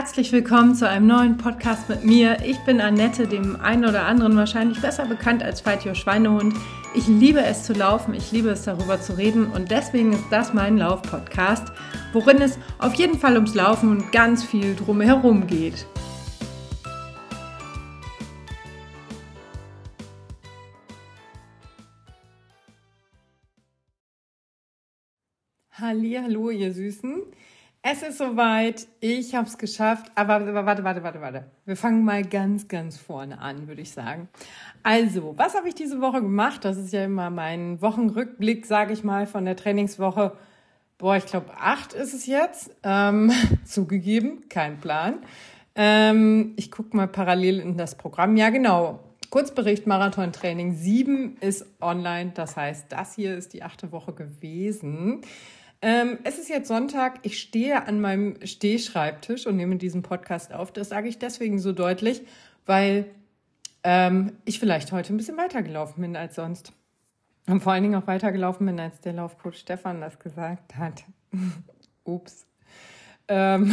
Herzlich willkommen zu einem neuen Podcast mit mir. Ich bin Annette, dem einen oder anderen wahrscheinlich besser bekannt als Fight Schweinehund. Ich liebe es zu laufen, ich liebe es darüber zu reden und deswegen ist das mein Lauf-Podcast, worin es auf jeden Fall ums Laufen und ganz viel drumherum geht. Hallo, ihr Süßen. Es ist soweit. Ich habe es geschafft. Aber warte, warte, warte, warte. Wir fangen mal ganz, ganz vorne an, würde ich sagen. Also, was habe ich diese Woche gemacht? Das ist ja immer mein Wochenrückblick, sage ich mal, von der Trainingswoche. Boah, ich glaube, acht ist es jetzt. Ähm, zugegeben, kein Plan. Ähm, ich gucke mal parallel in das Programm. Ja, genau. Kurzbericht Marathon-Training 7 ist online. Das heißt, das hier ist die achte Woche gewesen. Ähm, es ist jetzt Sonntag. Ich stehe an meinem Stehschreibtisch und nehme diesen Podcast auf. Das sage ich deswegen so deutlich, weil ähm, ich vielleicht heute ein bisschen weitergelaufen bin als sonst. Und vor allen Dingen auch weitergelaufen bin, als der Laufcoach Stefan das gesagt hat. Ups. Ähm,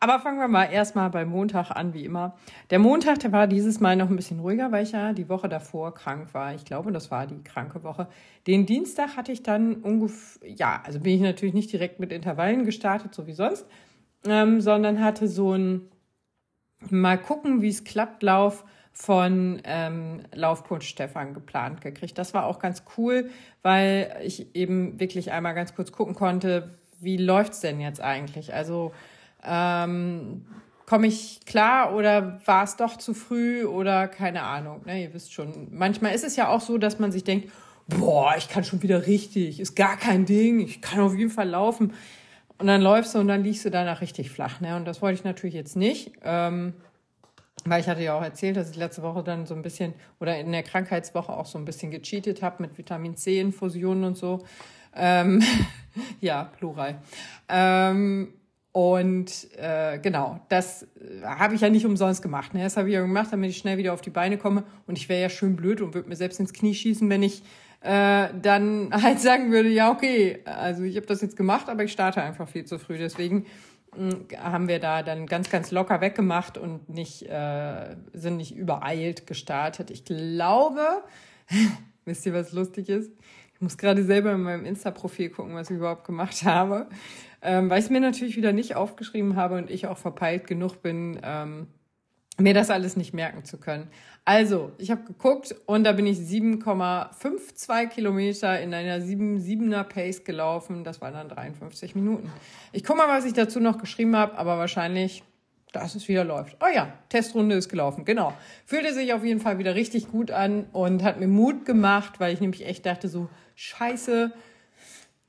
aber fangen wir mal erstmal beim Montag an, wie immer. Der Montag, der war dieses Mal noch ein bisschen ruhiger, weil ich ja die Woche davor krank war. Ich glaube, das war die kranke Woche. Den Dienstag hatte ich dann ungefähr, ja, also bin ich natürlich nicht direkt mit Intervallen gestartet, so wie sonst, ähm, sondern hatte so ein Mal gucken, wie es klappt, Lauf von ähm, Laufcoach Stefan geplant gekriegt. Das war auch ganz cool, weil ich eben wirklich einmal ganz kurz gucken konnte, wie läuft's denn jetzt eigentlich? Also ähm, komme ich klar oder war es doch zu früh oder keine Ahnung. Ne, ihr wisst schon, manchmal ist es ja auch so, dass man sich denkt, boah, ich kann schon wieder richtig, ist gar kein Ding, ich kann auf jeden Fall laufen. Und dann läufst du und dann liegst du danach richtig flach. Ne? Und das wollte ich natürlich jetzt nicht. Ähm, weil ich hatte ja auch erzählt, dass ich letzte Woche dann so ein bisschen oder in der Krankheitswoche auch so ein bisschen gecheatet habe mit Vitamin C Infusionen und so. Ähm, ja, plural. Ähm, und äh, genau, das äh, habe ich ja nicht umsonst gemacht. Ne? Das habe ich ja gemacht, damit ich schnell wieder auf die Beine komme. Und ich wäre ja schön blöd und würde mir selbst ins Knie schießen, wenn ich äh, dann halt sagen würde, ja, okay, also ich habe das jetzt gemacht, aber ich starte einfach viel zu früh. Deswegen hm, haben wir da dann ganz, ganz locker weggemacht und nicht, äh, sind nicht übereilt gestartet. Ich glaube, wisst ihr, was lustig ist? Ich muss gerade selber in meinem Insta-Profil gucken, was ich überhaupt gemacht habe ähm, weil ich es mir natürlich wieder nicht aufgeschrieben habe und ich auch verpeilt genug bin, ähm, mir das alles nicht merken zu können. Also, ich habe geguckt und da bin ich 7,52 Kilometer in einer 7,7er Pace gelaufen. Das waren dann 53 Minuten. Ich gucke mal, was ich dazu noch geschrieben habe, aber wahrscheinlich, dass es wieder läuft. Oh ja, Testrunde ist gelaufen, genau. Fühlte sich auf jeden Fall wieder richtig gut an und hat mir Mut gemacht, weil ich nämlich echt dachte so, scheiße,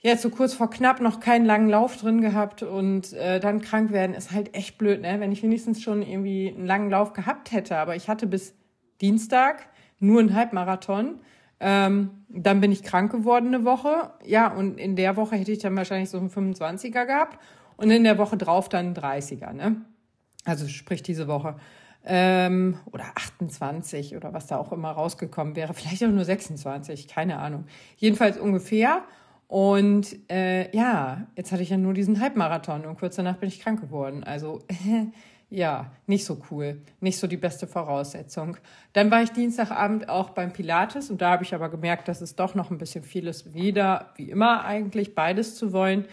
jetzt so kurz vor knapp noch keinen langen Lauf drin gehabt und äh, dann krank werden ist halt echt blöd, ne? Wenn ich wenigstens schon irgendwie einen langen Lauf gehabt hätte, aber ich hatte bis Dienstag nur einen Halbmarathon. Ähm, dann bin ich krank geworden eine Woche. Ja, und in der Woche hätte ich dann wahrscheinlich so einen 25er gehabt und in der Woche drauf dann einen 30er, ne? Also sprich diese Woche. Ähm, oder 28 oder was da auch immer rausgekommen wäre. Vielleicht auch nur 26, keine Ahnung. Jedenfalls ungefähr. Und äh, ja, jetzt hatte ich ja nur diesen Halbmarathon und kurz danach bin ich krank geworden. Also ja, nicht so cool, nicht so die beste Voraussetzung. Dann war ich Dienstagabend auch beim Pilates und da habe ich aber gemerkt, dass es doch noch ein bisschen viel ist, wieder wie immer eigentlich beides zu wollen.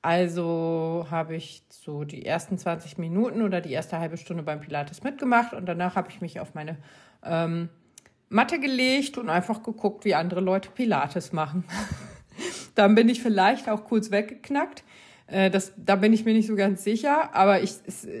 Also habe ich so die ersten 20 Minuten oder die erste halbe Stunde beim Pilates mitgemacht und danach habe ich mich auf meine ähm, Matte gelegt und einfach geguckt, wie andere Leute Pilates machen. Dann bin ich vielleicht auch kurz weggeknackt. Äh, das, da bin ich mir nicht so ganz sicher, aber ich,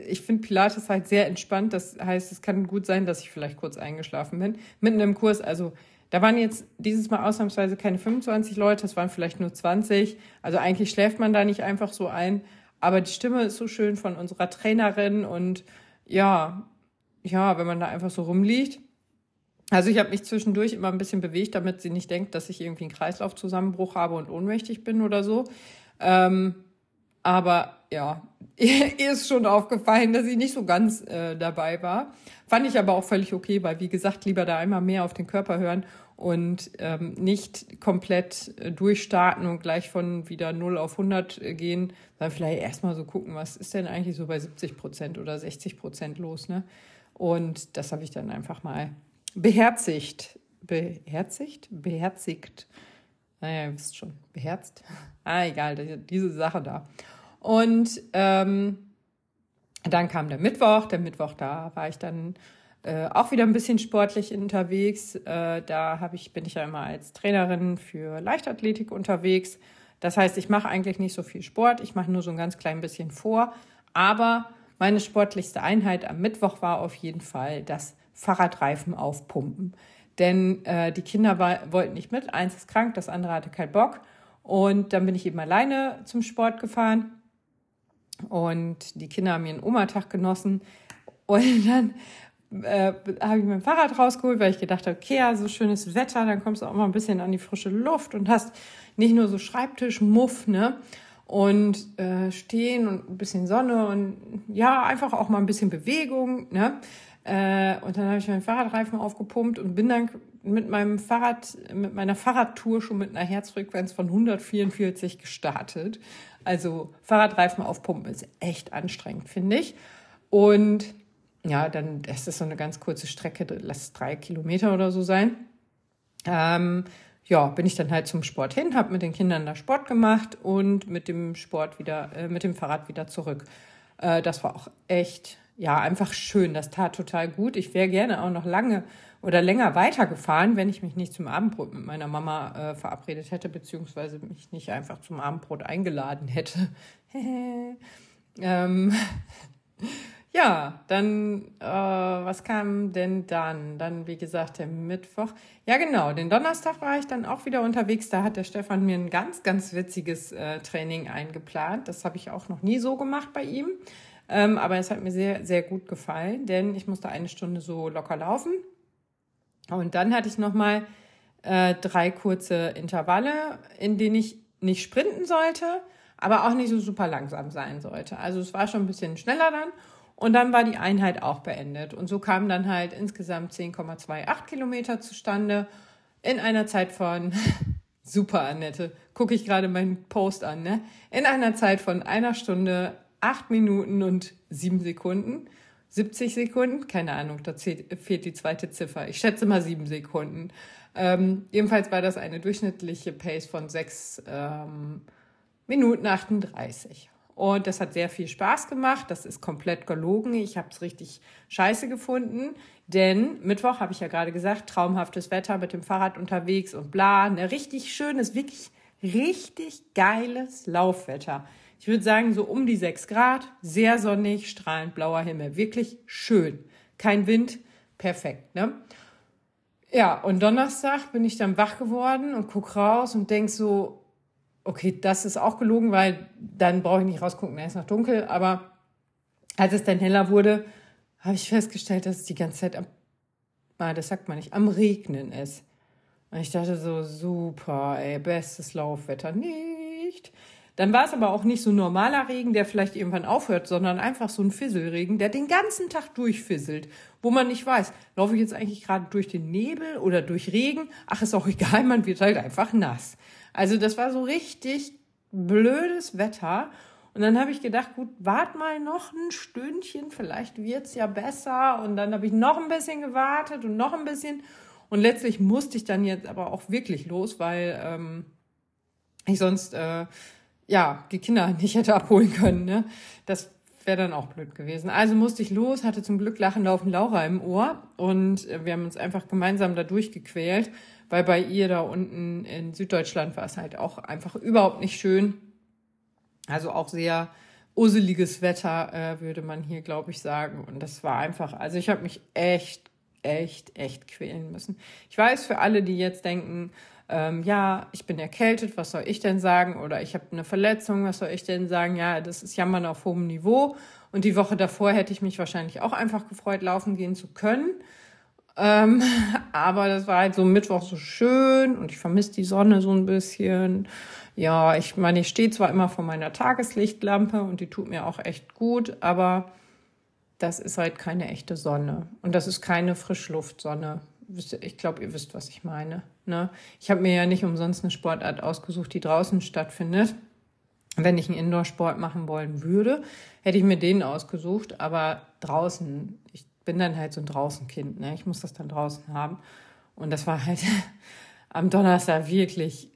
ich finde Pilates halt sehr entspannt. Das heißt, es kann gut sein, dass ich vielleicht kurz eingeschlafen bin. Mitten im Kurs, also da waren jetzt dieses Mal ausnahmsweise keine 25 Leute, es waren vielleicht nur 20. Also eigentlich schläft man da nicht einfach so ein. Aber die Stimme ist so schön von unserer Trainerin und ja, ja, wenn man da einfach so rumliegt, also ich habe mich zwischendurch immer ein bisschen bewegt, damit sie nicht denkt, dass ich irgendwie einen Kreislaufzusammenbruch habe und ohnmächtig bin oder so. Ähm, aber ja, ihr ist schon aufgefallen, dass ich nicht so ganz äh, dabei war. Fand ich aber auch völlig okay, weil wie gesagt, lieber da einmal mehr auf den Körper hören und ähm, nicht komplett äh, durchstarten und gleich von wieder 0 auf 100 äh, gehen, sondern vielleicht erstmal so gucken, was ist denn eigentlich so bei 70 Prozent oder 60 Prozent los. Ne? Und das habe ich dann einfach mal beherzigt. Beherzigt? Beherzigt. Naja, ihr wisst schon, beherzt. Ah, egal, diese Sache da. Und ähm, dann kam der Mittwoch. Der Mittwoch, da war ich dann äh, auch wieder ein bisschen sportlich unterwegs. Äh, da hab ich, bin ich ja immer als Trainerin für Leichtathletik unterwegs. Das heißt, ich mache eigentlich nicht so viel Sport. Ich mache nur so ein ganz klein bisschen vor. Aber meine sportlichste Einheit am Mittwoch war auf jeden Fall das Fahrradreifen aufpumpen. Denn äh, die Kinder war, wollten nicht mit. Eins ist krank, das andere hatte keinen Bock. Und dann bin ich eben alleine zum Sport gefahren. Und die Kinder haben ihren Oma-Tag genossen. Und dann äh, habe ich mein Fahrrad rausgeholt, weil ich gedacht habe, okay, ja, so schönes Wetter, dann kommst du auch mal ein bisschen an die frische Luft und hast nicht nur so Schreibtischmuff, ne? Und äh, stehen und ein bisschen Sonne und ja, einfach auch mal ein bisschen Bewegung, ne? Äh, und dann habe ich meinen Fahrradreifen aufgepumpt und bin dann mit meinem Fahrrad, mit meiner Fahrradtour schon mit einer Herzfrequenz von 144 gestartet. Also Fahrradreifen aufpumpen ist echt anstrengend, finde ich. Und ja, dann ist das so eine ganz kurze Strecke, lass drei Kilometer oder so sein. Ähm, ja, bin ich dann halt zum Sport hin, habe mit den Kindern da Sport gemacht und mit dem Sport wieder, äh, mit dem Fahrrad wieder zurück. Äh, das war auch echt, ja, einfach schön. Das tat total gut. Ich wäre gerne auch noch lange oder länger weitergefahren, wenn ich mich nicht zum Abendbrot mit meiner Mama äh, verabredet hätte, beziehungsweise mich nicht einfach zum Abendbrot eingeladen hätte. ähm, ja, dann, äh, was kam denn dann? Dann, wie gesagt, der Mittwoch. Ja, genau, den Donnerstag war ich dann auch wieder unterwegs. Da hat der Stefan mir ein ganz, ganz witziges äh, Training eingeplant. Das habe ich auch noch nie so gemacht bei ihm. Ähm, aber es hat mir sehr, sehr gut gefallen, denn ich musste eine Stunde so locker laufen. Und dann hatte ich nochmal äh, drei kurze Intervalle, in denen ich nicht sprinten sollte, aber auch nicht so super langsam sein sollte. Also es war schon ein bisschen schneller dann. Und dann war die Einheit auch beendet. Und so kamen dann halt insgesamt 10,28 Kilometer zustande in einer Zeit von, super Annette, gucke ich gerade meinen Post an, ne? In einer Zeit von einer Stunde, acht Minuten und sieben Sekunden. 70 Sekunden, keine Ahnung, da fehlt die zweite Ziffer. Ich schätze mal sieben Sekunden. Ähm, jedenfalls war das eine durchschnittliche Pace von sechs ähm, Minuten 38. Und das hat sehr viel Spaß gemacht. Das ist komplett gelogen. Ich habe es richtig scheiße gefunden. Denn Mittwoch habe ich ja gerade gesagt, traumhaftes Wetter mit dem Fahrrad unterwegs und bla. Ein richtig schönes, wirklich richtig geiles Laufwetter. Ich würde sagen, so um die sechs Grad, sehr sonnig, strahlend blauer Himmel. Wirklich schön. Kein Wind, perfekt. Ne? Ja, und Donnerstag bin ich dann wach geworden und guck raus und denk so, okay, das ist auch gelogen, weil dann brauche ich nicht rausgucken, dann ist noch dunkel. Aber als es dann heller wurde, habe ich festgestellt, dass es die ganze Zeit am, ah, das sagt man nicht, am Regnen ist. Und ich dachte so, super, ey, bestes Laufwetter. Nicht. Dann war es aber auch nicht so ein normaler Regen, der vielleicht irgendwann aufhört, sondern einfach so ein Fisselregen, der den ganzen Tag durchfisselt, wo man nicht weiß, laufe ich jetzt eigentlich gerade durch den Nebel oder durch Regen? Ach, ist auch egal, man wird halt einfach nass. Also das war so richtig blödes Wetter. Und dann habe ich gedacht, gut, wart mal noch ein Stündchen, vielleicht wird's ja besser. Und dann habe ich noch ein bisschen gewartet und noch ein bisschen. Und letztlich musste ich dann jetzt aber auch wirklich los, weil ähm, ich sonst äh, ja die Kinder nicht hätte abholen können. Ne? Das wäre dann auch blöd gewesen. Also musste ich los, hatte zum Glück Lachen laufen Laura im Ohr und wir haben uns einfach gemeinsam da durchgequält weil bei ihr da unten in Süddeutschland war es halt auch einfach überhaupt nicht schön. Also auch sehr useliges Wetter, äh, würde man hier, glaube ich, sagen. Und das war einfach, also ich habe mich echt, echt, echt quälen müssen. Ich weiß für alle, die jetzt denken, ähm, ja, ich bin erkältet, was soll ich denn sagen? Oder ich habe eine Verletzung, was soll ich denn sagen? Ja, das ist Jammern auf hohem Niveau. Und die Woche davor hätte ich mich wahrscheinlich auch einfach gefreut, laufen gehen zu können. Ähm, aber das war halt so Mittwoch so schön und ich vermisse die Sonne so ein bisschen. Ja, ich meine, ich stehe zwar immer vor meiner Tageslichtlampe und die tut mir auch echt gut, aber das ist halt keine echte Sonne. Und das ist keine Frischluftsonne, ich glaube, ihr wisst, was ich meine. Ne? Ich habe mir ja nicht umsonst eine Sportart ausgesucht, die draußen stattfindet. Wenn ich einen Indoor-Sport machen wollen würde, hätte ich mir den ausgesucht, aber draußen, ich bin dann halt so ein Draußenkind, ne? Ich muss das dann draußen haben. Und das war halt am Donnerstag wirklich.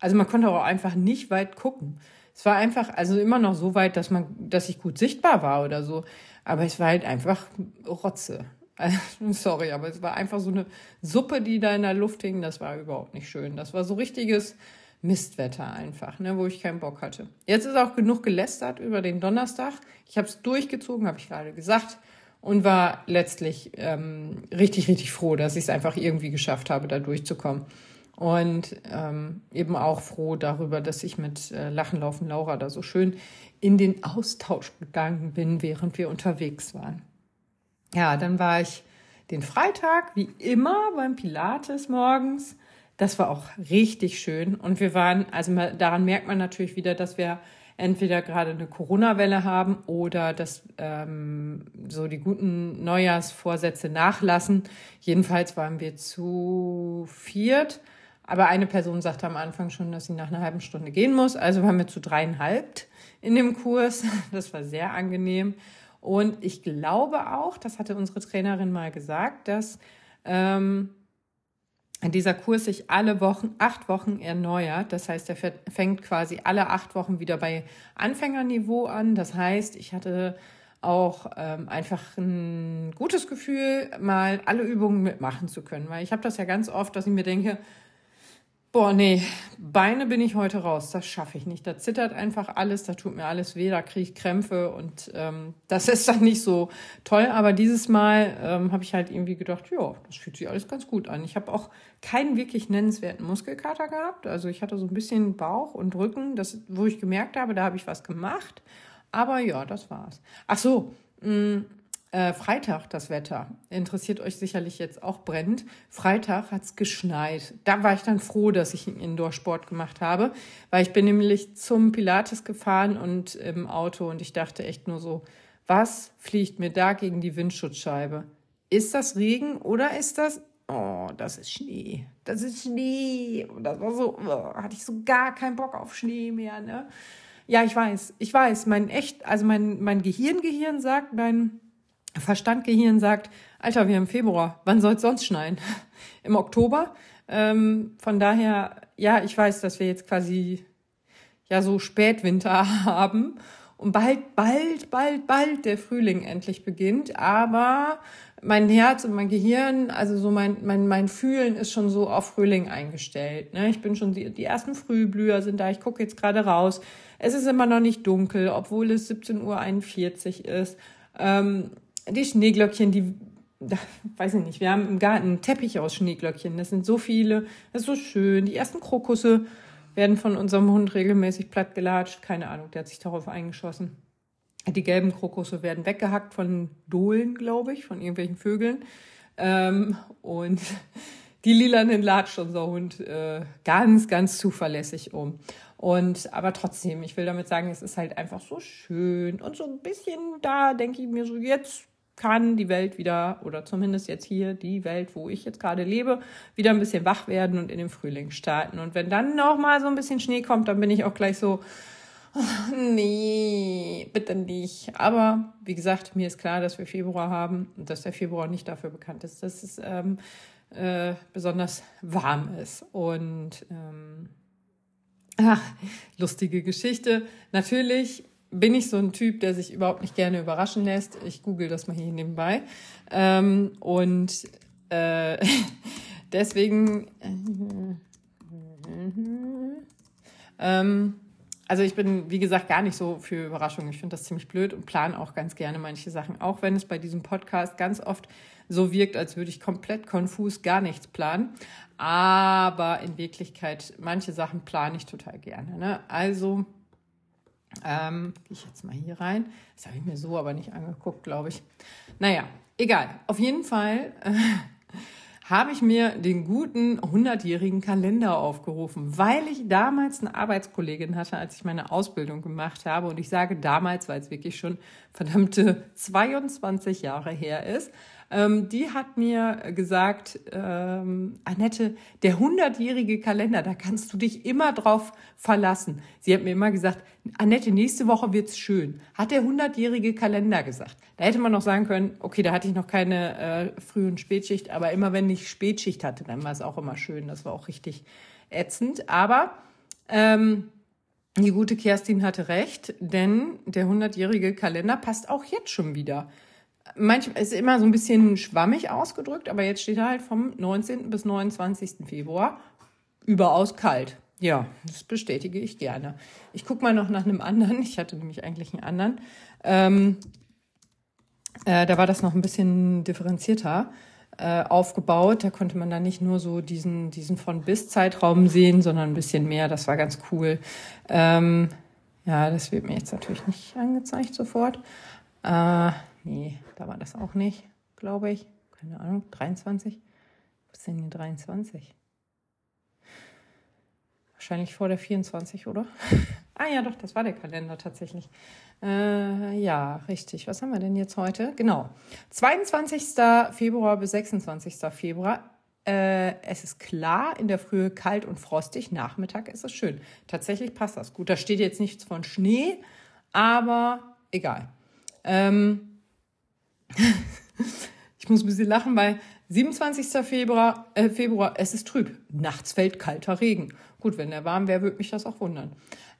Also man konnte auch einfach nicht weit gucken. Es war einfach, also immer noch so weit, dass man, dass ich gut sichtbar war oder so. Aber es war halt einfach Rotze. Also, sorry, aber es war einfach so eine Suppe, die da in der Luft hing. Das war überhaupt nicht schön. Das war so richtiges Mistwetter einfach, ne, wo ich keinen Bock hatte. Jetzt ist auch genug gelästert über den Donnerstag. Ich habe es durchgezogen, habe ich gerade gesagt, und war letztlich ähm, richtig, richtig froh, dass ich es einfach irgendwie geschafft habe, da durchzukommen. Und ähm, eben auch froh darüber, dass ich mit äh, Lachen laufen Laura da so schön in den Austausch gegangen bin, während wir unterwegs waren. Ja, dann war ich den Freitag wie immer beim Pilates morgens. Das war auch richtig schön. Und wir waren, also daran merkt man natürlich wieder, dass wir entweder gerade eine Corona-Welle haben oder dass ähm, so die guten Neujahrsvorsätze nachlassen. Jedenfalls waren wir zu viert aber eine Person sagte am Anfang schon, dass sie nach einer halben Stunde gehen muss. Also waren wir zu dreieinhalb in dem Kurs. Das war sehr angenehm. Und ich glaube auch, das hatte unsere Trainerin mal gesagt, dass ähm, dieser Kurs sich alle Wochen, acht Wochen erneuert. Das heißt, er fängt quasi alle acht Wochen wieder bei Anfängerniveau an. Das heißt, ich hatte auch ähm, einfach ein gutes Gefühl, mal alle Übungen mitmachen zu können. Weil ich habe das ja ganz oft, dass ich mir denke, Boah, nee, Beine bin ich heute raus. Das schaffe ich nicht. Da zittert einfach alles, da tut mir alles weh, da kriege ich Krämpfe und ähm, das ist dann nicht so toll. Aber dieses Mal ähm, habe ich halt irgendwie gedacht, ja, das fühlt sich alles ganz gut an. Ich habe auch keinen wirklich nennenswerten Muskelkater gehabt. Also ich hatte so ein bisschen Bauch und Rücken, das, wo ich gemerkt habe, da habe ich was gemacht. Aber ja, das war's. Ach so, mh, mm, äh, Freitag das Wetter. Interessiert euch sicherlich jetzt auch brennend. Freitag hat es geschneit. Da war ich dann froh, dass ich einen Indoor-Sport gemacht habe, weil ich bin nämlich zum Pilates gefahren und im Auto und ich dachte echt nur so, was fliegt mir da gegen die Windschutzscheibe? Ist das Regen oder ist das Oh, das ist Schnee. Das ist Schnee. Und das war so, oh, hatte ich so gar keinen Bock auf Schnee mehr, ne? Ja, ich weiß, ich weiß, mein echt, also mein, mein Gehirn, Gehirn sagt, mein Verstandgehirn sagt, Alter, wir haben Februar, wann soll es sonst schneien? Im Oktober. Ähm, von daher, ja, ich weiß, dass wir jetzt quasi ja so Spätwinter haben und bald, bald, bald, bald der Frühling endlich beginnt. Aber mein Herz und mein Gehirn, also so mein, mein, mein Fühlen ist schon so auf Frühling eingestellt. Ne? Ich bin schon, die, die ersten Frühblüher sind da, ich gucke jetzt gerade raus. Es ist immer noch nicht dunkel, obwohl es 17.41 Uhr ist. Ähm, die Schneeglöckchen, die, weiß ich nicht, wir haben im Garten einen Teppich aus Schneeglöckchen. Das sind so viele, das ist so schön. Die ersten Krokusse werden von unserem Hund regelmäßig plattgelatscht. Keine Ahnung, der hat sich darauf eingeschossen. Die gelben Krokusse werden weggehackt von Dohlen, glaube ich, von irgendwelchen Vögeln. Ähm, und die lilanen latscht unser Hund äh, ganz, ganz zuverlässig um. Und aber trotzdem, ich will damit sagen, es ist halt einfach so schön und so ein bisschen da denke ich mir so, jetzt kann die Welt wieder, oder zumindest jetzt hier die Welt, wo ich jetzt gerade lebe, wieder ein bisschen wach werden und in den Frühling starten. Und wenn dann noch mal so ein bisschen Schnee kommt, dann bin ich auch gleich so, nee, bitte nicht. Aber wie gesagt, mir ist klar, dass wir Februar haben und dass der Februar nicht dafür bekannt ist, dass es ähm, äh, besonders warm ist. Und ähm, ach, lustige Geschichte. Natürlich bin ich so ein Typ, der sich überhaupt nicht gerne überraschen lässt. Ich google das mal hier nebenbei. Ähm, und äh, deswegen. ähm, also ich bin, wie gesagt, gar nicht so für Überraschungen. Ich finde das ziemlich blöd und plane auch ganz gerne manche Sachen. Auch wenn es bei diesem Podcast ganz oft so wirkt, als würde ich komplett konfus gar nichts planen. Aber in Wirklichkeit, manche Sachen plane ich total gerne. Ne? Also ähm, gehe ich jetzt mal hier rein. Das habe ich mir so aber nicht angeguckt, glaube ich. Naja, egal. Auf jeden Fall äh, habe ich mir den guten 100-jährigen Kalender aufgerufen, weil ich damals eine Arbeitskollegin hatte, als ich meine Ausbildung gemacht habe. Und ich sage damals, weil es wirklich schon verdammte 22 Jahre her ist. Ähm, die hat mir gesagt, ähm, Annette, der hundertjährige Kalender, da kannst du dich immer drauf verlassen. Sie hat mir immer gesagt, Annette, nächste Woche wird's schön. Hat der hundertjährige Kalender gesagt. Da hätte man noch sagen können, okay, da hatte ich noch keine äh, Früh- und Spätschicht, aber immer wenn ich Spätschicht hatte, dann war es auch immer schön. Das war auch richtig ätzend. Aber ähm, die gute Kerstin hatte recht, denn der hundertjährige Kalender passt auch jetzt schon wieder. Manchmal ist immer so ein bisschen schwammig ausgedrückt, aber jetzt steht er halt vom 19. bis 29. Februar überaus kalt. Ja, das bestätige ich gerne. Ich gucke mal noch nach einem anderen. Ich hatte nämlich eigentlich einen anderen. Ähm, äh, da war das noch ein bisschen differenzierter äh, aufgebaut. Da konnte man dann nicht nur so diesen, diesen von bis Zeitraum sehen, sondern ein bisschen mehr. Das war ganz cool. Ähm, ja, das wird mir jetzt natürlich nicht angezeigt sofort. Äh, nee, da war das auch nicht, glaube ich. Keine Ahnung, 23? Was ist hier 23? Wahrscheinlich vor der 24, oder? ah ja, doch, das war der Kalender tatsächlich. Äh, ja, richtig. Was haben wir denn jetzt heute? Genau. 22. Februar bis 26. Februar. Äh, es ist klar, in der Frühe kalt und frostig. Nachmittag ist es schön. Tatsächlich passt das gut. Da steht jetzt nichts von Schnee, aber egal. Ähm ich muss ein bisschen lachen, weil 27. Februar, äh, Februar, es ist trüb. Nachts fällt kalter Regen. Gut, wenn der warm wäre, würde mich das auch wundern.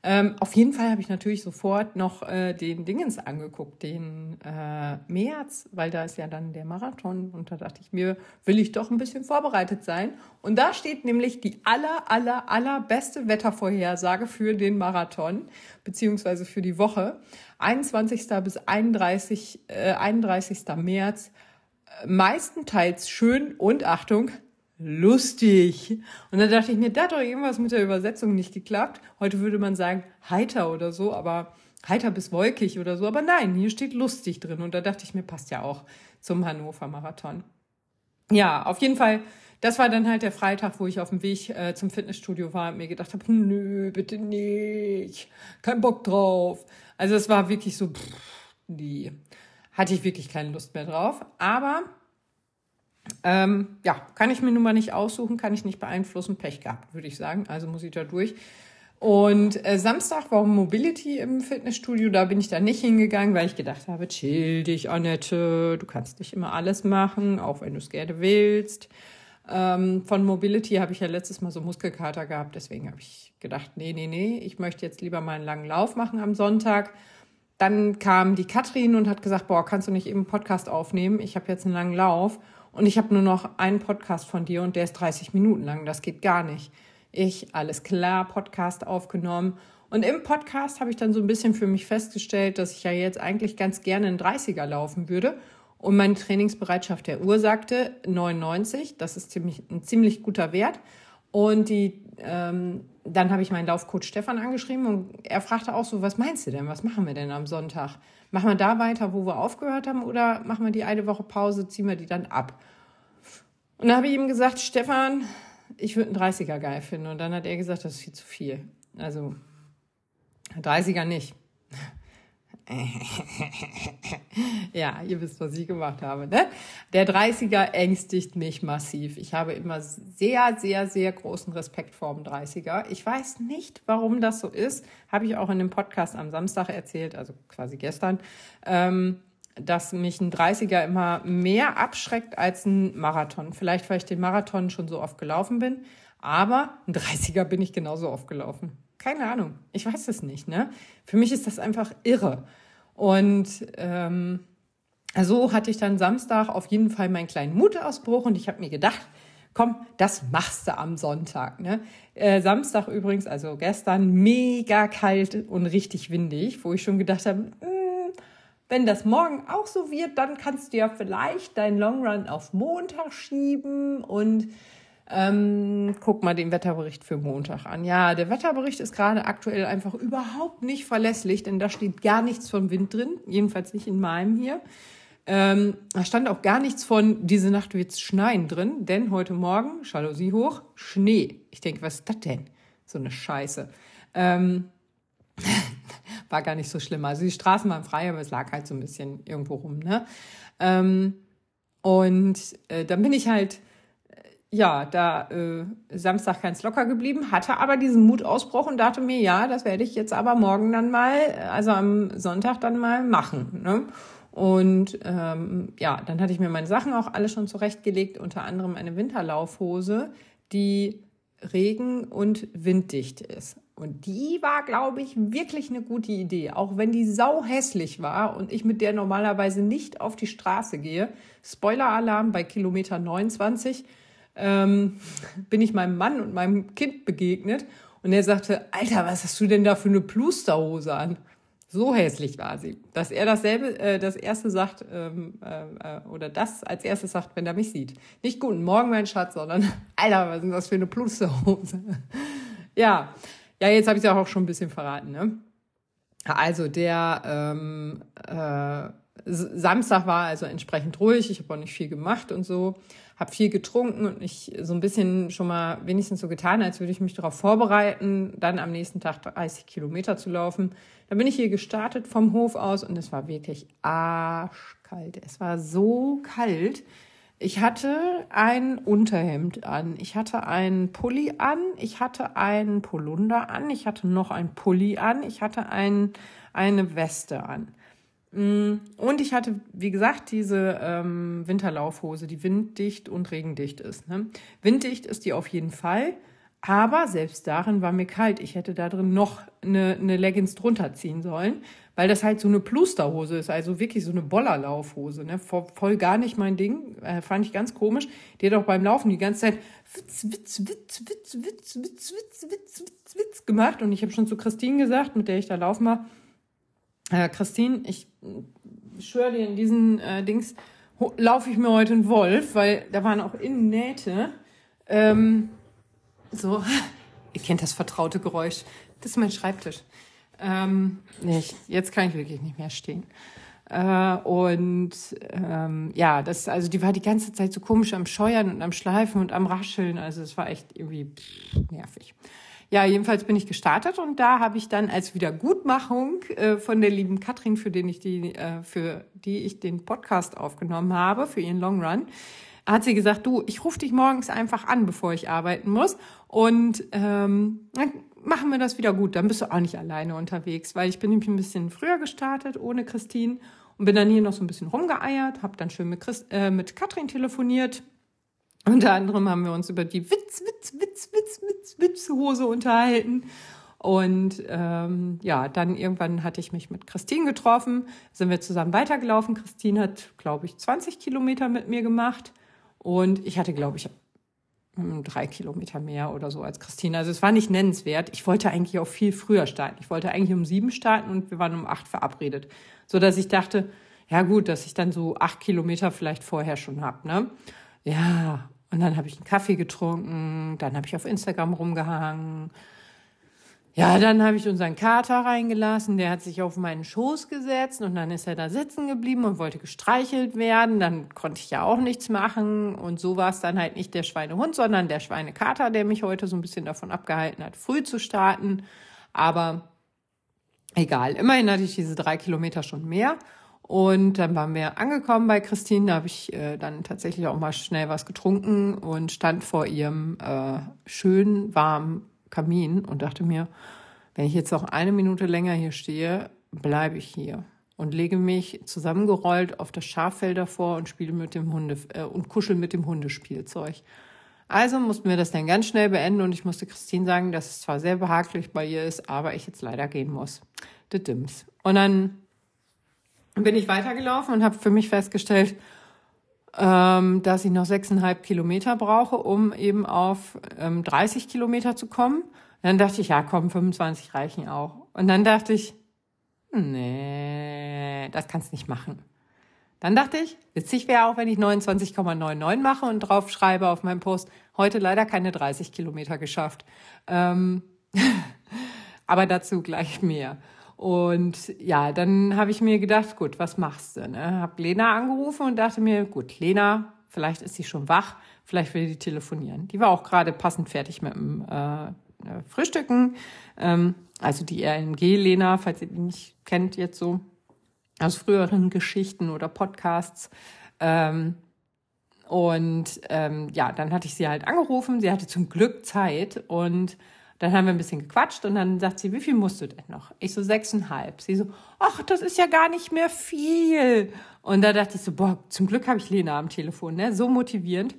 Ähm, auf jeden Fall habe ich natürlich sofort noch äh, den Dingens angeguckt, den äh, März, weil da ist ja dann der Marathon und da dachte ich mir, will ich doch ein bisschen vorbereitet sein. Und da steht nämlich die aller, aller, allerbeste Wettervorhersage für den Marathon, beziehungsweise für die Woche. 21. bis 31, äh, 31. März meistenteils schön und Achtung, lustig. Und dann dachte ich mir, da hat doch irgendwas mit der Übersetzung nicht geklappt. Heute würde man sagen heiter oder so, aber heiter bis wolkig oder so. Aber nein, hier steht lustig drin. Und da dachte ich mir, passt ja auch zum Hannover Marathon. Ja, auf jeden Fall. Das war dann halt der Freitag, wo ich auf dem Weg äh, zum Fitnessstudio war und mir gedacht habe, nö, bitte nicht, kein Bock drauf. Also es war wirklich so, pff, nee hatte ich wirklich keine Lust mehr drauf. Aber ähm, ja, kann ich mir nun mal nicht aussuchen, kann ich nicht beeinflussen. Pech gehabt, würde ich sagen. Also muss ich da durch. Und äh, Samstag war Mobility im Fitnessstudio. Da bin ich dann nicht hingegangen, weil ich gedacht habe, chill dich, Annette. Du kannst nicht immer alles machen, auch wenn du es gerne willst. Ähm, von Mobility habe ich ja letztes Mal so Muskelkater gehabt. Deswegen habe ich gedacht, nee, nee, nee, ich möchte jetzt lieber mal einen langen Lauf machen am Sonntag dann kam die Katrin und hat gesagt, boah, kannst du nicht eben einen Podcast aufnehmen? Ich habe jetzt einen langen Lauf und ich habe nur noch einen Podcast von dir und der ist 30 Minuten lang. Das geht gar nicht. Ich, alles klar, Podcast aufgenommen. Und im Podcast habe ich dann so ein bisschen für mich festgestellt, dass ich ja jetzt eigentlich ganz gerne einen 30er laufen würde. Und meine Trainingsbereitschaft der Uhr sagte 99. Das ist ziemlich, ein ziemlich guter Wert. Und die ähm, dann habe ich meinen Laufcoach Stefan angeschrieben und er fragte auch so, was meinst du denn? Was machen wir denn am Sonntag? Machen wir da weiter, wo wir aufgehört haben oder machen wir die eine Woche Pause, ziehen wir die dann ab? Und dann habe ich ihm gesagt, Stefan, ich würde einen 30er geil finden. Und dann hat er gesagt, das ist viel zu viel. Also 30er nicht. ja, ihr wisst, was ich gemacht habe. Ne? Der 30er ängstigt mich massiv. Ich habe immer sehr, sehr, sehr großen Respekt vor dem 30er. Ich weiß nicht, warum das so ist. Habe ich auch in dem Podcast am Samstag erzählt, also quasi gestern, ähm, dass mich ein 30er immer mehr abschreckt als ein Marathon. Vielleicht, weil ich den Marathon schon so oft gelaufen bin. Aber ein 30er bin ich genauso oft gelaufen. Keine Ahnung. Ich weiß es nicht. Ne? Für mich ist das einfach irre. Und ähm, so hatte ich dann Samstag auf jeden Fall meinen kleinen Mutausbruch und ich habe mir gedacht, komm, das machst du am Sonntag. Ne? Äh, Samstag übrigens, also gestern, mega kalt und richtig windig, wo ich schon gedacht habe, hm, wenn das morgen auch so wird, dann kannst du ja vielleicht deinen Long Run auf Montag schieben und ähm, guck mal den Wetterbericht für Montag an. Ja, der Wetterbericht ist gerade aktuell einfach überhaupt nicht verlässlich, denn da steht gar nichts von Wind drin, jedenfalls nicht in meinem hier. Ähm, da stand auch gar nichts von, diese Nacht wird's schneien drin, denn heute Morgen, Jalousie hoch, Schnee. Ich denke, was ist das denn? So eine Scheiße. Ähm, war gar nicht so schlimm. Also die Straßen waren frei, aber es lag halt so ein bisschen irgendwo rum. Ne? Ähm, Und äh, dann bin ich halt, ja, da äh, Samstag ganz locker geblieben, hatte aber diesen Mutausbruch und dachte mir, ja, das werde ich jetzt aber morgen dann mal, also am Sonntag dann mal machen. Ne? Und ähm, ja, dann hatte ich mir meine Sachen auch alle schon zurechtgelegt, unter anderem eine Winterlaufhose, die regen- und winddicht ist. Und die war, glaube ich, wirklich eine gute Idee. Auch wenn die sau hässlich war und ich mit der normalerweise nicht auf die Straße gehe. Spoiler-Alarm bei Kilometer 29 ähm, bin ich meinem Mann und meinem Kind begegnet. Und er sagte, Alter, was hast du denn da für eine Plusterhose an? So hässlich war sie, dass er dasselbe, äh, das erste sagt ähm, äh, oder das als erstes sagt, wenn er mich sieht. Nicht guten Morgen, mein Schatz, sondern Alter, was ist das für eine Plusterhose? ja, ja, jetzt habe ich es auch schon ein bisschen verraten. Ne? Also der ähm, äh, Samstag war also entsprechend ruhig. Ich habe auch nicht viel gemacht und so habe viel getrunken und ich so ein bisschen schon mal wenigstens so getan, als würde ich mich darauf vorbereiten, dann am nächsten Tag 30 Kilometer zu laufen. Dann bin ich hier gestartet vom Hof aus und es war wirklich arschkalt. Es war so kalt. Ich hatte ein Unterhemd an, ich hatte einen Pulli an, ich hatte einen Polunder an, ich hatte noch einen Pulli an, ich hatte ein, eine Weste an. Mm, und ich hatte, wie gesagt, diese ähm, Winterlaufhose, die winddicht und regendicht ist. Ne? Winddicht ist die auf jeden Fall, aber selbst darin war mir kalt. Ich hätte da drin noch eine, eine Leggings drunter ziehen sollen, weil das halt so eine Plusterhose ist, also wirklich so eine Bollerlaufhose. Ne? Voll, gar nicht mein Ding, äh, fand ich ganz komisch. Die hat auch beim Laufen die ganze Zeit Witz, Witz, Witz, Witz, Witz, Witz, Witz, Witz, Witz, Witz gemacht. Und ich habe schon zu Christine gesagt, mit der ich da laufen war, äh, Christine, ich schwöre dir, in diesen äh, Dings laufe ich mir heute einen Wolf, weil da waren auch innen Nähte. Ähm, so, ihr kennt das vertraute Geräusch. Das ist mein Schreibtisch. Ähm, nicht, jetzt kann ich wirklich nicht mehr stehen. Äh, und ähm, ja, das, also die war die ganze Zeit so komisch am Scheuern und am Schleifen und am Rascheln. Also es war echt irgendwie pff, nervig. Ja, jedenfalls bin ich gestartet und da habe ich dann als Wiedergutmachung äh, von der lieben Katrin, für den ich die, äh, für die ich den Podcast aufgenommen habe, für ihren Long Run, hat sie gesagt, du, ich rufe dich morgens einfach an, bevor ich arbeiten muss und ähm, dann machen wir das wieder gut. Dann bist du auch nicht alleine unterwegs, weil ich bin nämlich ein bisschen früher gestartet ohne Christine und bin dann hier noch so ein bisschen rumgeeiert, habe dann schön mit, Christ, äh, mit Katrin telefoniert unter anderem haben wir uns über die Witz, Witz, Witz, Witz, Witz, Witzhose unterhalten. Und ähm, ja, dann irgendwann hatte ich mich mit Christine getroffen, sind wir zusammen weitergelaufen. Christine hat, glaube ich, 20 Kilometer mit mir gemacht. Und ich hatte, glaube ich, hm, drei Kilometer mehr oder so als Christine. Also es war nicht nennenswert. Ich wollte eigentlich auch viel früher starten. Ich wollte eigentlich um sieben starten und wir waren um acht verabredet. So dass ich dachte, ja gut, dass ich dann so acht Kilometer vielleicht vorher schon hab. Ne? Ja, und dann habe ich einen Kaffee getrunken, dann habe ich auf Instagram rumgehangen. Ja, dann habe ich unseren Kater reingelassen, der hat sich auf meinen Schoß gesetzt und dann ist er da sitzen geblieben und wollte gestreichelt werden. Dann konnte ich ja auch nichts machen und so war es dann halt nicht der Schweinehund, sondern der Schweinekater, der mich heute so ein bisschen davon abgehalten hat, früh zu starten. Aber egal, immerhin hatte ich diese drei Kilometer schon mehr und dann waren wir angekommen bei Christine. Da habe ich äh, dann tatsächlich auch mal schnell was getrunken und stand vor ihrem äh, schönen warmen Kamin und dachte mir, wenn ich jetzt noch eine Minute länger hier stehe, bleibe ich hier und lege mich zusammengerollt auf das Schaffell davor und spiele mit dem Hunde äh, und kuschel mit dem Hundespielzeug. Also mussten wir das dann ganz schnell beenden und ich musste Christine sagen, dass es zwar sehr behaglich bei ihr ist, aber ich jetzt leider gehen muss. The Dims. Und dann bin ich weitergelaufen und habe für mich festgestellt, ähm, dass ich noch sechseinhalb Kilometer brauche, um eben auf ähm, 30 Kilometer zu kommen. Und dann dachte ich, ja, komm, 25 reichen auch. Und dann dachte ich, nee, das kannst nicht machen. Dann dachte ich, witzig wäre auch, wenn ich 29,99 mache und drauf schreibe auf meinem Post, heute leider keine 30 Kilometer geschafft. Ähm, aber dazu gleich mehr. Und ja, dann habe ich mir gedacht, gut, was machst du? Ne? Habe Lena angerufen und dachte mir, gut, Lena, vielleicht ist sie schon wach, vielleicht will die telefonieren. Die war auch gerade passend fertig mit dem äh, Frühstücken. Ähm, also die RNG-Lena, falls ihr die nicht kennt jetzt so aus früheren Geschichten oder Podcasts. Ähm, Und ähm, ja, dann hatte ich sie halt angerufen. Sie hatte zum Glück Zeit und dann haben wir ein bisschen gequatscht und dann sagt sie, wie viel musst du denn noch? Ich so sechseinhalb. Sie so, ach, das ist ja gar nicht mehr viel. Und da dachte ich so, boah, zum Glück habe ich Lena am Telefon, ne? So motivierend.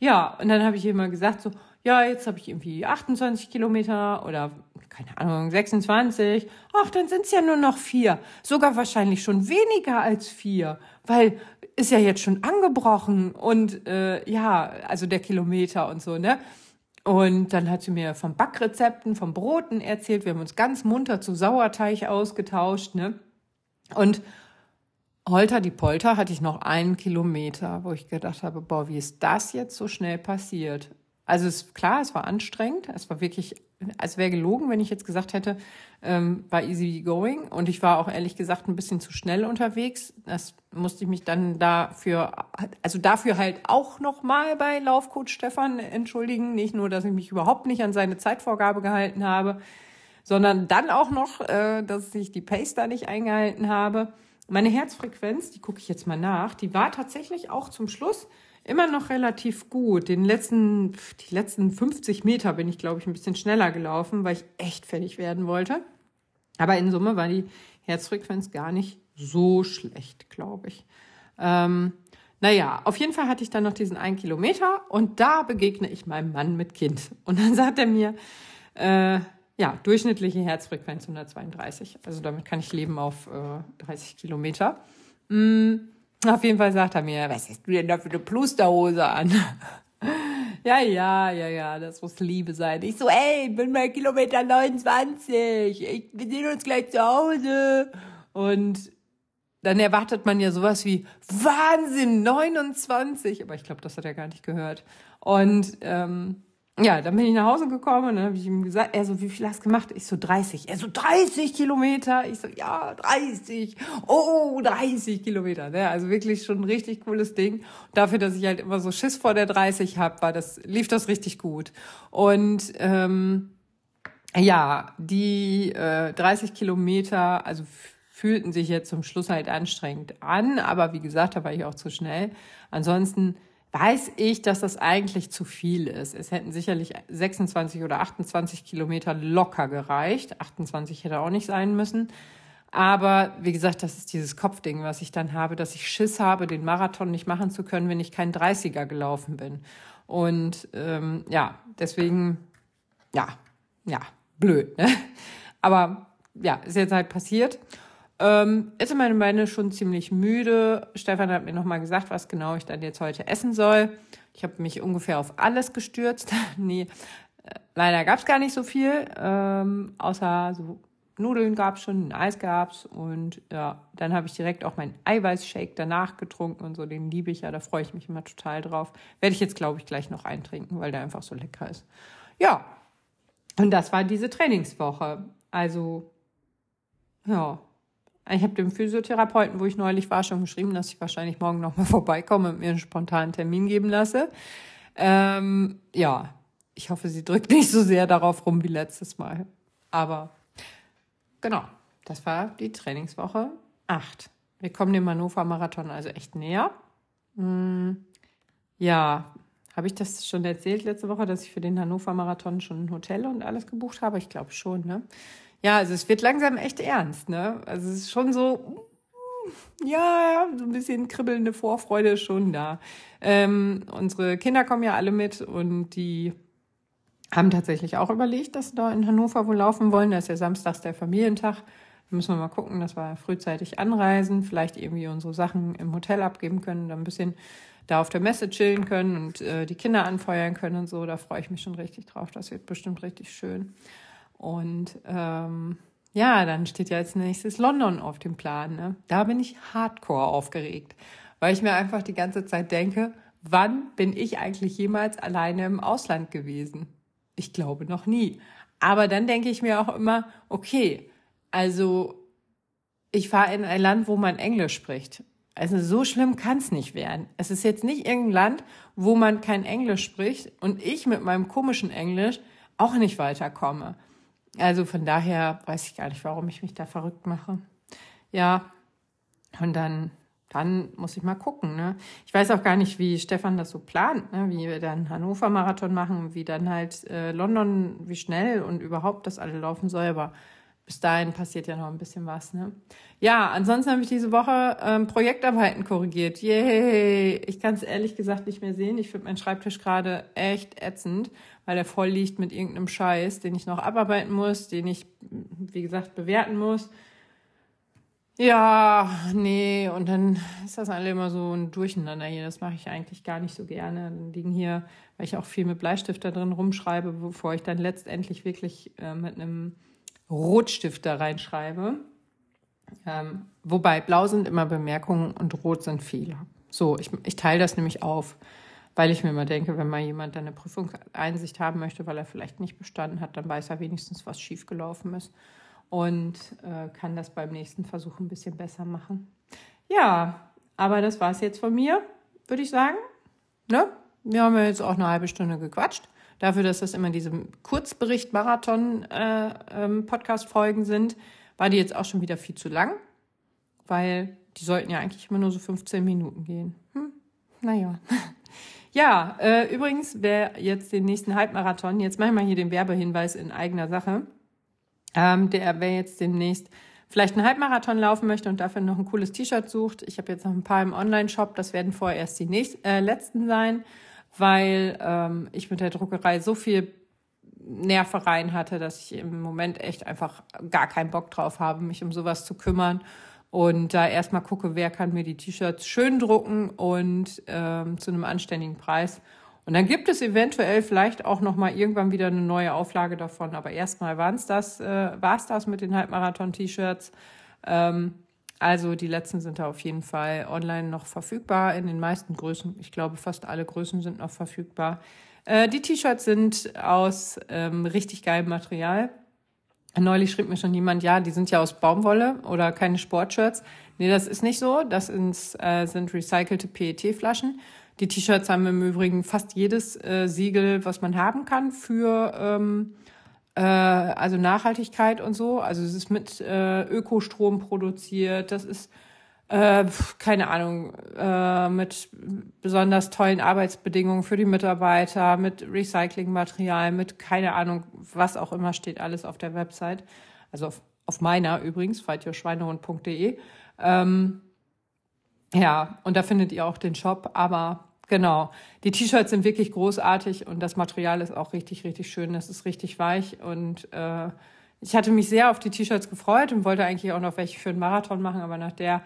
Ja, und dann habe ich immer gesagt so, ja, jetzt habe ich irgendwie 28 Kilometer oder keine Ahnung, 26. Ach, dann sind es ja nur noch vier. Sogar wahrscheinlich schon weniger als vier, weil ist ja jetzt schon angebrochen und äh, ja, also der Kilometer und so, ne? Und dann hat sie mir von Backrezepten, von Broten erzählt. Wir haben uns ganz munter zu Sauerteig ausgetauscht, ne? Und Holter die Polter hatte ich noch einen Kilometer, wo ich gedacht habe, boah, wie ist das jetzt so schnell passiert? Also es ist klar, es war anstrengend. Es war wirklich, es wäre gelogen, wenn ich jetzt gesagt hätte, ähm, war easy going. Und ich war auch ehrlich gesagt ein bisschen zu schnell unterwegs. Das musste ich mich dann dafür, also dafür halt auch nochmal bei Laufcoach Stefan entschuldigen. Nicht nur, dass ich mich überhaupt nicht an seine Zeitvorgabe gehalten habe, sondern dann auch noch, äh, dass ich die Pace da nicht eingehalten habe. Meine Herzfrequenz, die gucke ich jetzt mal nach, die war tatsächlich auch zum Schluss immer noch relativ gut. Den letzten, die letzten 50 Meter bin ich, glaube ich, ein bisschen schneller gelaufen, weil ich echt fertig werden wollte. Aber in Summe war die Herzfrequenz gar nicht so schlecht, glaube ich. Ähm, naja, auf jeden Fall hatte ich dann noch diesen einen Kilometer und da begegne ich meinem Mann mit Kind. Und dann sagt er mir, äh, ja, durchschnittliche Herzfrequenz 132. Also damit kann ich leben auf äh, 30 Kilometer. Mm, auf jeden Fall sagt er mir, was hast du denn da für eine Plusterhose an? ja, ja, ja, ja, das muss Liebe sein. Ich so, ey, bin bei Kilometer 29. Ich, wir sehen uns gleich zu Hause. Und dann erwartet man ja sowas wie, Wahnsinn, 29. Aber ich glaube, das hat er gar nicht gehört. Und ähm, ja, dann bin ich nach Hause gekommen und dann habe ich ihm gesagt, er so, wie viel hast du gemacht? Ich so, 30. Er so, 30 Kilometer? Ich so, ja, 30. Oh, 30 Kilometer. Ne? Also wirklich schon ein richtig cooles Ding. dafür, dass ich halt immer so Schiss vor der 30 hab, war das, lief das richtig gut. Und ähm, ja, die äh, 30 Kilometer, also fühlten sich jetzt zum Schluss halt anstrengend an, aber wie gesagt, da war ich auch zu schnell. Ansonsten weiß ich, dass das eigentlich zu viel ist. Es hätten sicherlich 26 oder 28 Kilometer locker gereicht. 28 hätte auch nicht sein müssen. Aber wie gesagt, das ist dieses Kopfding, was ich dann habe, dass ich Schiss habe, den Marathon nicht machen zu können, wenn ich kein 30er gelaufen bin. Und ähm, ja, deswegen, ja, ja, blöd. Ne? Aber ja, ist jetzt halt passiert. Ähm, jetzt sind meine Beine schon ziemlich müde. Stefan hat mir nochmal gesagt, was genau ich dann jetzt heute essen soll. Ich habe mich ungefähr auf alles gestürzt. nee, äh, leider gab es gar nicht so viel. Ähm, außer so Nudeln gab es schon, ein Eis gab es. Und ja, dann habe ich direkt auch meinen Eiweißshake danach getrunken und so. Den liebe ich ja, da freue ich mich immer total drauf. Werde ich jetzt, glaube ich, gleich noch eintrinken, weil der einfach so lecker ist. Ja, und das war diese Trainingswoche. Also, ja, ich habe dem Physiotherapeuten, wo ich neulich war, schon geschrieben, dass ich wahrscheinlich morgen nochmal vorbeikomme und mir einen spontanen Termin geben lasse. Ähm, ja, ich hoffe, sie drückt nicht so sehr darauf rum wie letztes Mal. Aber genau, das war die Trainingswoche 8. Wir kommen dem Hannover-Marathon also echt näher. Hm, ja, habe ich das schon erzählt letzte Woche, dass ich für den Hannover-Marathon schon ein Hotel und alles gebucht habe? Ich glaube schon, ne? Ja, also es wird langsam echt ernst, ne? Also es ist schon so, ja, so ein bisschen kribbelnde Vorfreude schon da. Ähm, unsere Kinder kommen ja alle mit und die haben tatsächlich auch überlegt, dass sie da in Hannover wohl laufen wollen. Da ist ja samstags der Familientag. Da müssen wir mal gucken, dass wir frühzeitig anreisen, vielleicht irgendwie unsere Sachen im Hotel abgeben können, dann ein bisschen da auf der Messe chillen können und äh, die Kinder anfeuern können und so. Da freue ich mich schon richtig drauf. Das wird bestimmt richtig schön. Und ähm, ja, dann steht ja als nächstes London auf dem Plan. Ne? Da bin ich hardcore aufgeregt, weil ich mir einfach die ganze Zeit denke, wann bin ich eigentlich jemals alleine im Ausland gewesen? Ich glaube noch nie. Aber dann denke ich mir auch immer, okay, also ich fahre in ein Land, wo man Englisch spricht. Also so schlimm kann es nicht werden. Es ist jetzt nicht irgendein Land, wo man kein Englisch spricht und ich mit meinem komischen Englisch auch nicht weiterkomme. Also von daher weiß ich gar nicht, warum ich mich da verrückt mache. Ja, und dann dann muss ich mal gucken. Ne? Ich weiß auch gar nicht, wie Stefan das so plant, ne? wie wir dann Hannover-Marathon machen, wie dann halt äh, London, wie schnell und überhaupt das alle laufen soll. Aber bis dahin passiert ja noch ein bisschen was. Ne? Ja, ansonsten habe ich diese Woche ähm, Projektarbeiten korrigiert. Yay! Ich kann es ehrlich gesagt nicht mehr sehen. Ich finde meinen Schreibtisch gerade echt ätzend, weil er voll liegt mit irgendeinem Scheiß, den ich noch abarbeiten muss, den ich, wie gesagt, bewerten muss. Ja, nee, und dann ist das alle immer so ein Durcheinander hier. Das mache ich eigentlich gar nicht so gerne. Dann liegen hier, weil ich auch viel mit Bleistift da drin rumschreibe, bevor ich dann letztendlich wirklich äh, mit einem Rotstift da reinschreibe. Ähm, wobei blau sind immer Bemerkungen und rot sind Fehler. So, ich, ich teile das nämlich auf, weil ich mir immer denke, wenn mal jemand eine Prüfungseinsicht haben möchte, weil er vielleicht nicht bestanden hat, dann weiß er wenigstens, was schiefgelaufen ist und äh, kann das beim nächsten Versuch ein bisschen besser machen. Ja, aber das war es jetzt von mir, würde ich sagen. Ne? Wir haben ja jetzt auch eine halbe Stunde gequatscht. Dafür, dass das immer diese Kurzbericht-Marathon-Podcast-Folgen äh, ähm, sind, war die jetzt auch schon wieder viel zu lang, weil die sollten ja eigentlich immer nur so 15 Minuten gehen. Hm, naja. Ja, äh, übrigens, wer jetzt den nächsten Halbmarathon, jetzt mache ich mal hier den Werbehinweis in eigener Sache, ähm, der, wer jetzt demnächst vielleicht einen Halbmarathon laufen möchte und dafür noch ein cooles T-Shirt sucht, ich habe jetzt noch ein paar im Online-Shop, das werden vorerst die nächsten, äh, letzten sein weil ähm, ich mit der Druckerei so viel Nervereien hatte, dass ich im Moment echt einfach gar keinen Bock drauf habe, mich um sowas zu kümmern. Und da erstmal gucke, wer kann mir die T-Shirts schön drucken und ähm, zu einem anständigen Preis. Und dann gibt es eventuell vielleicht auch noch mal irgendwann wieder eine neue Auflage davon. Aber erstmal waren es das, äh, war es das mit den Halbmarathon-T-Shirts. Ähm, also die letzten sind da auf jeden Fall online noch verfügbar in den meisten Größen. Ich glaube, fast alle Größen sind noch verfügbar. Äh, die T-Shirts sind aus ähm, richtig geilem Material. Neulich schrieb mir schon jemand, ja, die sind ja aus Baumwolle oder keine Sportshirts. Nee, das ist nicht so. Das sind, äh, sind recycelte PET-Flaschen. Die T-Shirts haben im Übrigen fast jedes äh, Siegel, was man haben kann für ähm, äh, also Nachhaltigkeit und so. Also es ist mit äh, Ökostrom produziert, das ist äh, keine Ahnung, äh, mit besonders tollen Arbeitsbedingungen für die Mitarbeiter, mit Recyclingmaterial, mit keine Ahnung, was auch immer steht alles auf der Website. Also auf, auf meiner übrigens, faltjoschweinehund.de. Ähm, ja, und da findet ihr auch den Shop, aber Genau. Die T-Shirts sind wirklich großartig und das Material ist auch richtig, richtig schön. Das ist richtig weich und äh, ich hatte mich sehr auf die T-Shirts gefreut und wollte eigentlich auch noch welche für einen Marathon machen, aber nach der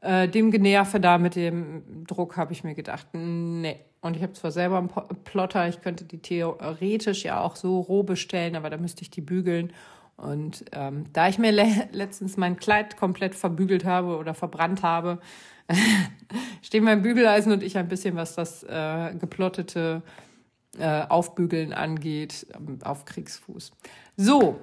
äh, dem Generve da mit dem Druck habe ich mir gedacht, nee. Und ich habe zwar selber einen Plotter, ich könnte die theoretisch ja auch so roh bestellen, aber da müsste ich die bügeln. Und ähm, da ich mir le letztens mein Kleid komplett verbügelt habe oder verbrannt habe, stehen mein Bügeleisen und ich ein bisschen, was das äh, geplottete äh, Aufbügeln angeht, ähm, auf Kriegsfuß. So,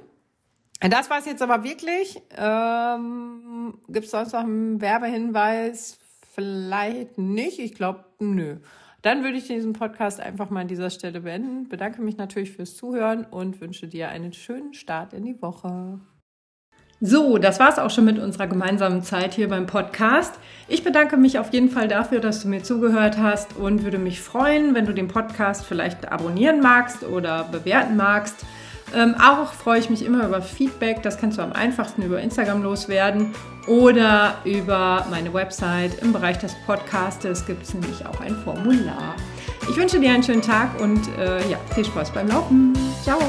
das war es jetzt aber wirklich. Ähm, Gibt es sonst noch einen Werbehinweis? Vielleicht nicht. Ich glaube, nö. Dann würde ich diesen Podcast einfach mal an dieser Stelle beenden. Bedanke mich natürlich fürs Zuhören und wünsche dir einen schönen Start in die Woche. So, das war es auch schon mit unserer gemeinsamen Zeit hier beim Podcast. Ich bedanke mich auf jeden Fall dafür, dass du mir zugehört hast und würde mich freuen, wenn du den Podcast vielleicht abonnieren magst oder bewerten magst. Ähm, auch freue ich mich immer über Feedback. Das kannst du am einfachsten über Instagram loswerden oder über meine Website. Im Bereich des Podcastes gibt es nämlich auch ein Formular. Ich wünsche dir einen schönen Tag und äh, ja, viel Spaß beim Laufen. Ciao!